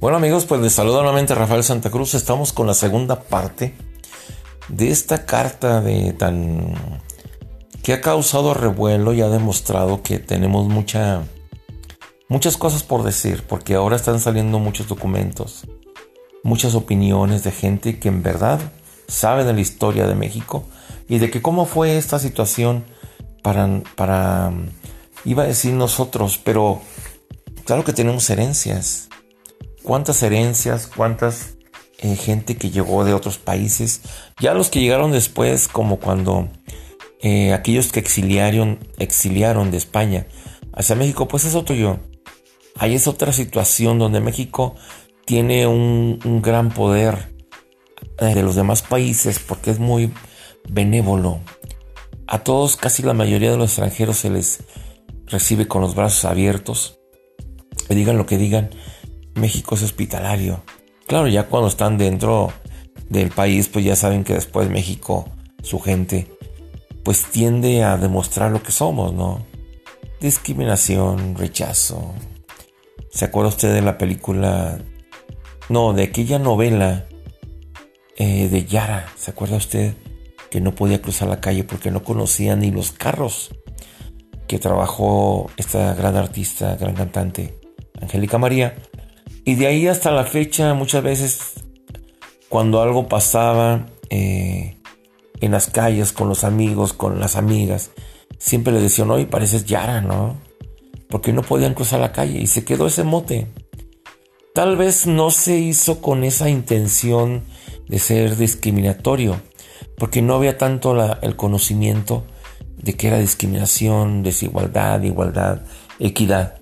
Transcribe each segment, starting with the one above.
Bueno amigos, pues les saludo nuevamente Rafael Santa Cruz. Estamos con la segunda parte de esta carta de tan que ha causado revuelo y ha demostrado que tenemos mucha muchas cosas por decir, porque ahora están saliendo muchos documentos, muchas opiniones de gente que en verdad sabe de la historia de México y de que cómo fue esta situación para para iba a decir nosotros, pero claro que tenemos herencias. ¿Cuántas herencias? ¿Cuántas eh, gente que llegó de otros países? Ya los que llegaron después, como cuando eh, aquellos que exiliaron, exiliaron de España hacia México, pues es otro yo. Ahí es otra situación donde México tiene un, gran poder eh, de los demás países porque es muy benévolo. A todos, casi la mayoría de los extranjeros se les recibe con los brazos abiertos. Digan lo que digan, México es hospitalario. Claro, ya cuando están dentro del país, pues ya saben que después México, su gente, pues tiende a demostrar lo que somos, ¿no? Discriminación, rechazo. ¿Se acuerda usted de la película? No, de aquella novela eh, de Yara. ¿Se acuerda usted? Que no podía cruzar la calle porque no conocía ni los carros que trabajó esta gran artista, gran cantante, Angélica María. Y de ahí hasta la fecha, muchas veces, cuando algo pasaba eh, en las calles, con los amigos, con las amigas, siempre le decían, oye, pareces Yara, ¿no? Porque no podían cruzar la calle y se quedó ese mote. Tal vez no se hizo con esa intención de ser discriminatorio, porque no había tanto el conocimiento de que era discriminación, desigualdad, igualdad, equidad.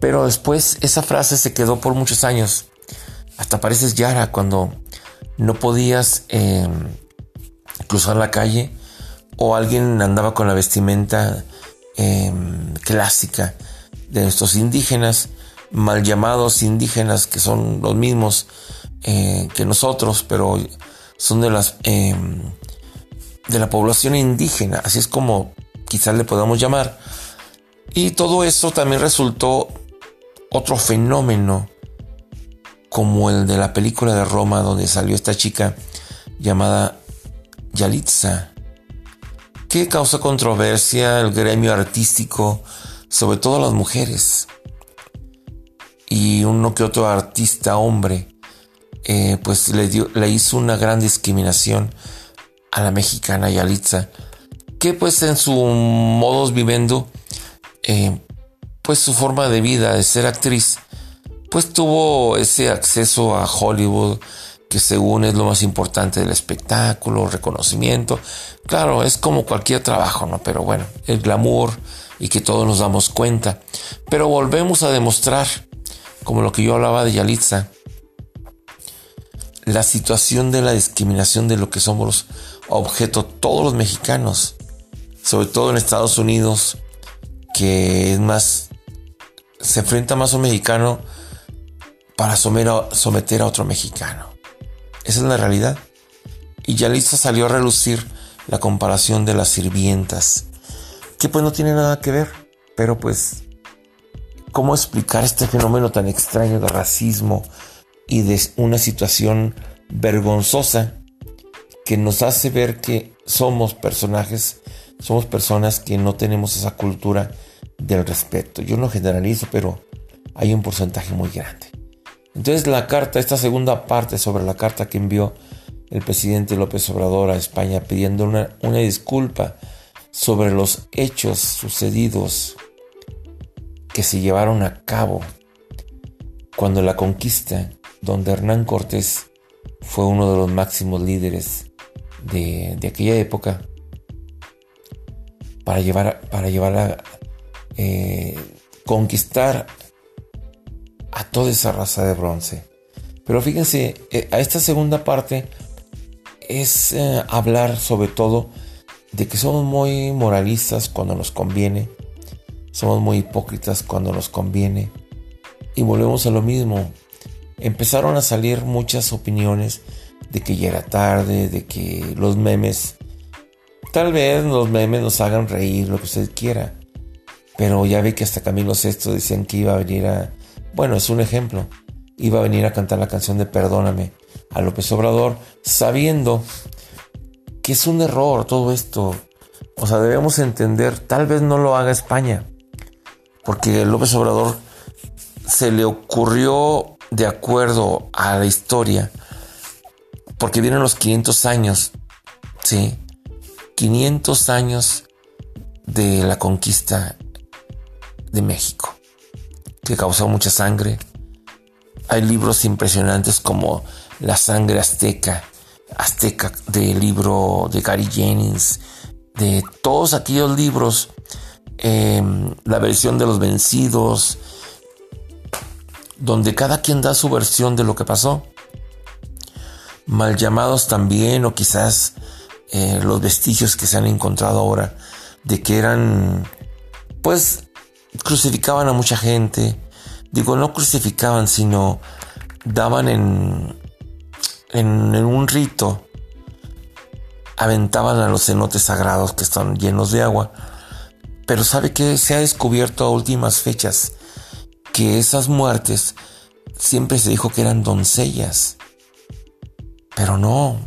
Pero después esa frase se quedó por muchos años. Hasta pareces Yara cuando no podías em, cruzar la calle o alguien andaba con la vestimenta em, clásica de nuestros indígenas, mal llamados indígenas, que son los mismos eh, que nosotros, pero son de las em, de la población indígena, así es como quizás le podamos llamar. Y todo eso también resultó otro fenómeno como el de la película de Roma donde salió esta chica llamada Yalitza, que causó controversia el gremio artístico, sobre todo las mujeres. Y uno que otro artista hombre, eh, pues le, dio, le hizo una gran discriminación a la mexicana Yalitza, que pues en su modos viviendo, eh, pues su forma de vida de ser actriz, pues tuvo ese acceso a Hollywood, que según es lo más importante del espectáculo, reconocimiento. Claro, es como cualquier trabajo, ¿no? Pero bueno, el glamour y que todos nos damos cuenta. Pero volvemos a demostrar, como lo que yo hablaba de Yalitza, la situación de la discriminación de lo que somos objeto todos los mexicanos, sobre todo en Estados Unidos, que es más, se enfrenta más a un mexicano para someter a otro mexicano. Esa es la realidad. Y ya listo salió a relucir la comparación de las sirvientas, que pues no tiene nada que ver, pero pues, ¿cómo explicar este fenómeno tan extraño de racismo, y de una situación vergonzosa que nos hace ver que somos personajes, somos personas que no tenemos esa cultura del respeto. Yo no generalizo, pero hay un porcentaje muy grande. Entonces la carta, esta segunda parte sobre la carta que envió el presidente López Obrador a España pidiendo una, una disculpa sobre los hechos sucedidos que se llevaron a cabo cuando la conquista donde Hernán Cortés fue uno de los máximos líderes de, aquella época para llevar, para llevar a eh, conquistar a toda esa raza de bronce. Pero fíjense, eh, a esta segunda parte es eh, hablar sobre todo de que somos muy moralistas cuando nos conviene, somos muy hipócritas cuando nos conviene y volvemos a lo mismo, empezaron a salir muchas opiniones de que ya era tarde, de que los memes, tal vez los memes nos hagan reír, lo que usted quiera. Pero ya ve que hasta Camilo Sesto decían que iba a venir a... Bueno, es un ejemplo. iba a venir a cantar la canción de Perdóname a López Obrador, sabiendo que es un error todo esto. O sea, debemos entender, tal vez no lo haga España, porque López Obrador se le ocurrió de acuerdo a la historia, porque vienen los 500 años, ¿sí? 500 años de la conquista de México, que causó mucha sangre. Hay libros impresionantes como La sangre azteca, azteca del libro de Gary Jennings, de todos aquellos libros, em, la versión de los vencidos, donde cada quien da su versión de lo que pasó. Mal llamados también, o quizás eh, los vestigios que se han encontrado ahora de que eran, pues, crucificaban a mucha gente. Digo, no crucificaban, sino daban en, en, un rito, aventaban a los cenotes sagrados que están llenos de agua. Pero sabe que se ha descubierto a últimas fechas que esas muertes siempre se dijo que eran doncellas. Pero no,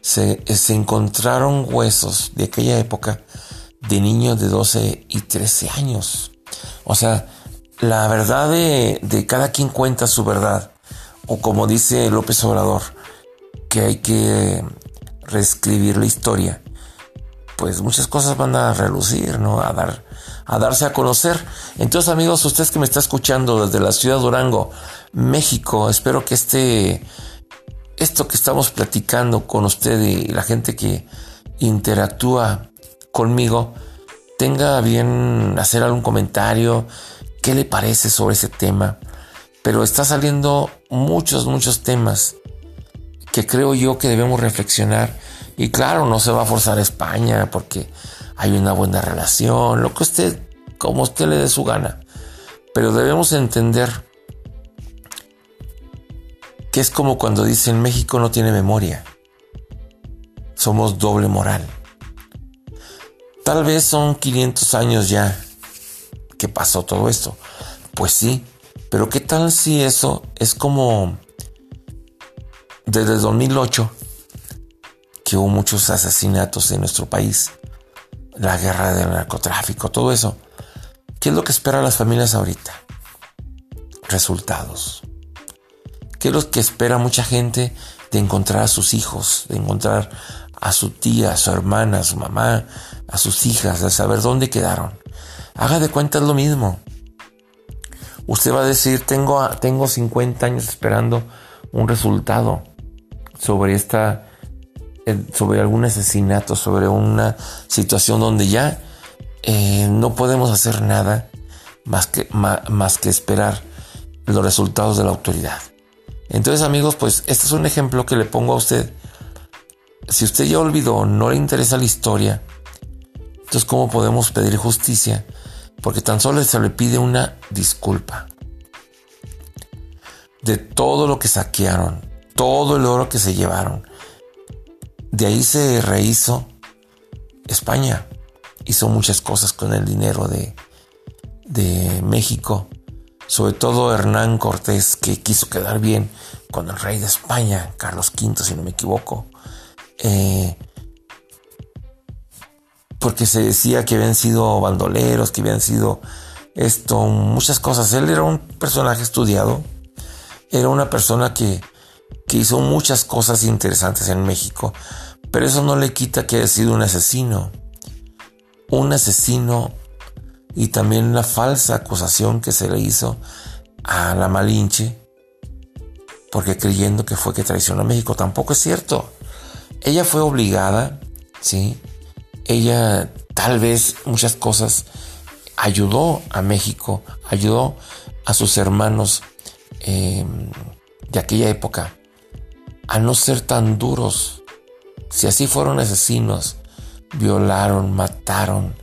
se, se encontraron huesos de aquella época de niños de 12 y 13 años. O sea, la verdad de, de, cada quien cuenta su verdad. O como dice López Obrador, que hay que reescribir la historia. Pues muchas cosas van a relucir, ¿no? A dar a darse a conocer. Entonces, amigos, ustedes que me está escuchando desde la ciudad de Durango, México, espero que este, esto que estamos platicando con usted y la gente que interactúa conmigo, tenga bien hacer algún comentario, qué le parece sobre ese tema. Pero está saliendo muchos, muchos temas que creo yo que debemos reflexionar. Y claro, no se va a forzar a España porque hay una buena relación, lo que usted, como usted le dé su gana. Pero debemos entender que es como cuando dicen México no tiene memoria. Somos doble moral. Tal vez son 500 años ya que pasó todo esto. Pues sí, pero ¿qué tal si eso es como desde 2008 que hubo muchos asesinatos en nuestro país? la guerra del narcotráfico, todo eso. ¿Qué es lo que esperan las familias ahorita? Resultados. ¿Qué es lo que espera mucha gente de encontrar a sus hijos, de encontrar a su tía, a su hermana, a su mamá, a sus hijas, de saber dónde quedaron? Haga de cuenta lo mismo. Usted va a decir, tengo, tengo 50 años esperando un resultado sobre esta sobre algún asesinato, sobre una situación donde ya eh, no podemos hacer nada más que, más que esperar los resultados de la autoridad. Entonces amigos, pues este es un ejemplo que le pongo a usted. Si usted ya olvidó, no le interesa la historia, entonces ¿cómo podemos pedir justicia? Porque tan solo se le pide una disculpa de todo lo que saquearon, todo el oro que se llevaron, de ahí se rehizo España. Hizo muchas cosas con el dinero de, de México. Sobre todo Hernán Cortés, que quiso quedar bien con el rey de España, Carlos V, si no me equivoco. Eh, porque se decía que habían sido bandoleros, que habían sido esto, muchas cosas. Él era un personaje estudiado, era una persona que que hizo muchas cosas interesantes en México, pero eso no le quita que haya sido un asesino. Un asesino y también la falsa acusación que se le hizo a la Malinche, porque creyendo que fue que traicionó a México, tampoco es cierto. Ella fue obligada, ¿sí? Ella tal vez muchas cosas ayudó a México, ayudó a sus hermanos eh, de aquella época a no ser tan duros. Si así fueron asesinos, violaron, mataron,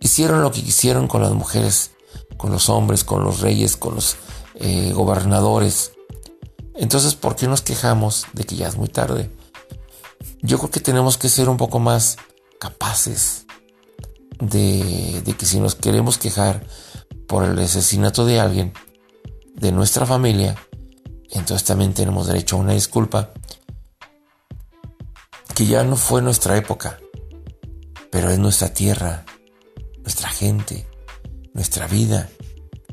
hicieron lo que quisieron con las mujeres, con los hombres, con los reyes, con los eh, gobernadores. Entonces, ¿por qué nos quejamos de que ya es muy tarde? Yo creo que tenemos que ser un poco más capaces de, que si nos queremos quejar por el asesinato de alguien, de nuestra familia, Entonces también tenemos derecho a una disculpa que ya no fue nuestra época, pero es nuestra tierra, nuestra gente, nuestra vida,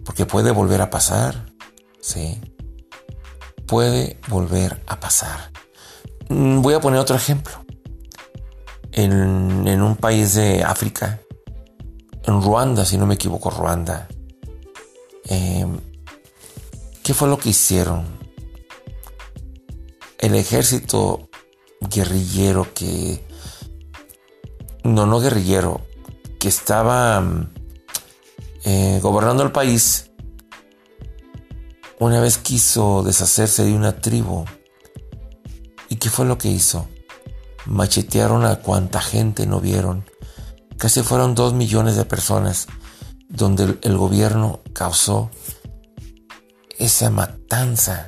porque puede volver a pasar, ¿sí? Puede volver a pasar. Mm, voy a poner otro ejemplo. En, un país de África, en Ruanda, si no me equivoco, Ruanda, em, ¿qué fue lo que hicieron? El ejército guerrillero que... No, no guerrillero, que estaba eh, gobernando el país, una vez quiso deshacerse de una tribu. ¿Y qué fue lo que hizo? Machetearon a cuanta gente no vieron. Casi fueron dos millones de personas donde el, gobierno causó esa matanza.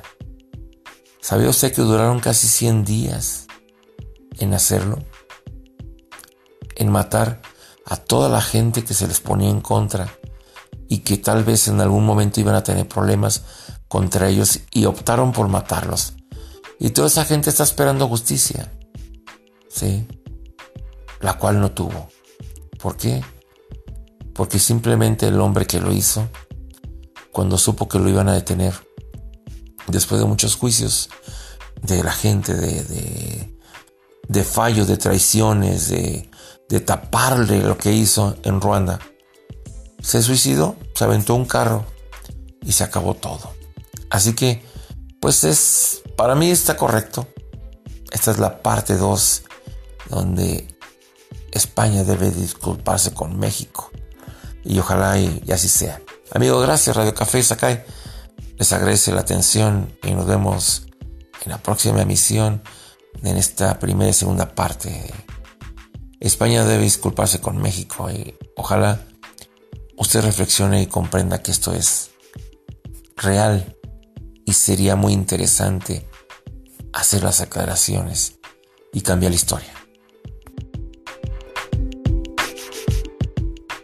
¿Sabía usted que duraron casi 100 días en hacerlo? En matar a toda la gente que se les ponía en contra y que tal vez en algún momento iban a tener problemas contra ellos y optaron por matarlos. Y toda esa gente está esperando justicia. ¿Sí? La cual no tuvo. ¿Por qué? Porque simplemente el hombre que lo hizo, cuando supo que lo iban a detener, después de muchos juicios de la gente, de, de, de fallos, de traiciones, de, de taparle lo que hizo en Ruanda, se suicidó, se aventó un carro y se acabó todo. Así que, pues es, para mí está correcto. Esta es la parte 2 donde España debe disculparse con México. Y ojalá y, así sea. Amigos, gracias Radio Café Sakai. Les agradece la atención y nos vemos en la próxima emisión en esta primera y segunda parte España debe disculparse con México y ojalá usted reflexione y comprenda que esto es real y sería muy interesante hacer las aclaraciones y cambiar la historia.